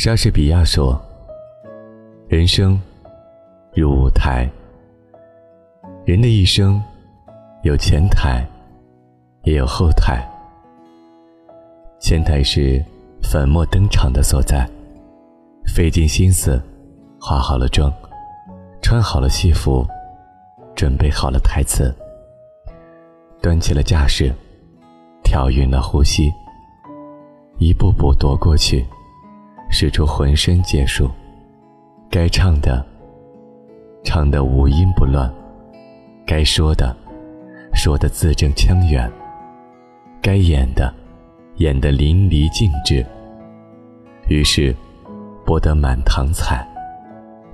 莎士比亚说：“人生如舞台，人的一生有前台，也有后台。前台是粉墨登场的所在，费尽心思化好了妆，穿好了戏服，准备好了台词，端起了架势，调匀了呼吸，一步步踱过去。”使出浑身解数，该唱的唱得五音不乱，该说的说得字正腔圆，该演的演得淋漓尽致。于是，博得满堂彩，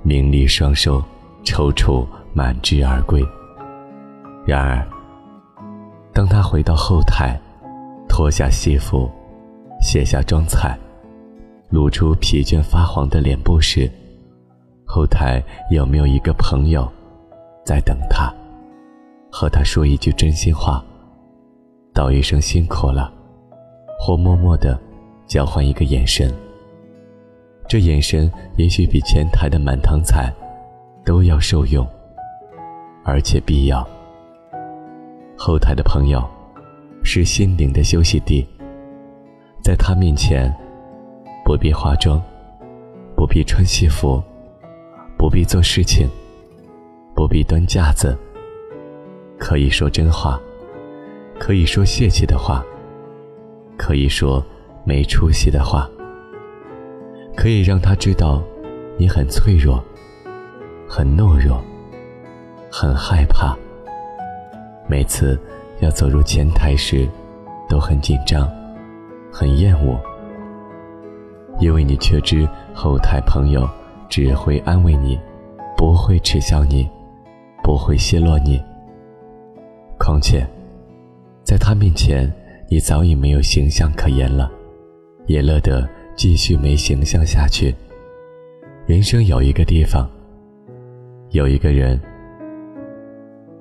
名利双收，踌躇满志而归。然而，当他回到后台，脱下戏服，卸下妆彩。露出疲倦发黄的脸部时，后台有没有一个朋友在等他，和他说一句真心话，道一声辛苦了，或默默的交换一个眼神？这眼神也许比前台的满堂彩都要受用，而且必要。后台的朋友是心灵的休息地，在他面前。不必化妆，不必穿戏服，不必做事情，不必端架子。可以说真话，可以说泄气的话，可以说没出息的话，可以让他知道你很脆弱，很懦弱，很害怕。每次要走入前台时，都很紧张，很厌恶。因为你确知后台朋友只会安慰你，不会耻笑你，不会奚落你。况且，在他面前，你早已没有形象可言了，也乐得继续没形象下去。人生有一个地方，有一个人，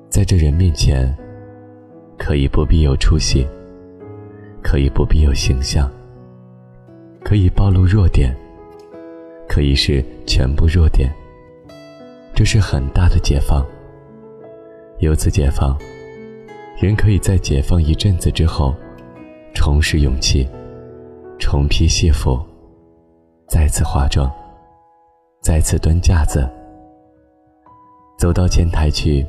在这人面前，可以不必有出息，可以不必有形象。可以暴露弱点，可以是全部弱点。这是很大的解放。由此解放，人可以在解放一阵子之后，重拾勇气，重披戏服，再次化妆，再次端架子，走到前台去，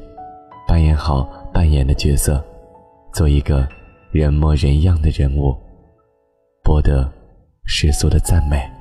扮演好扮演的角色，做一个人模人样的人物，博得。世俗的赞美。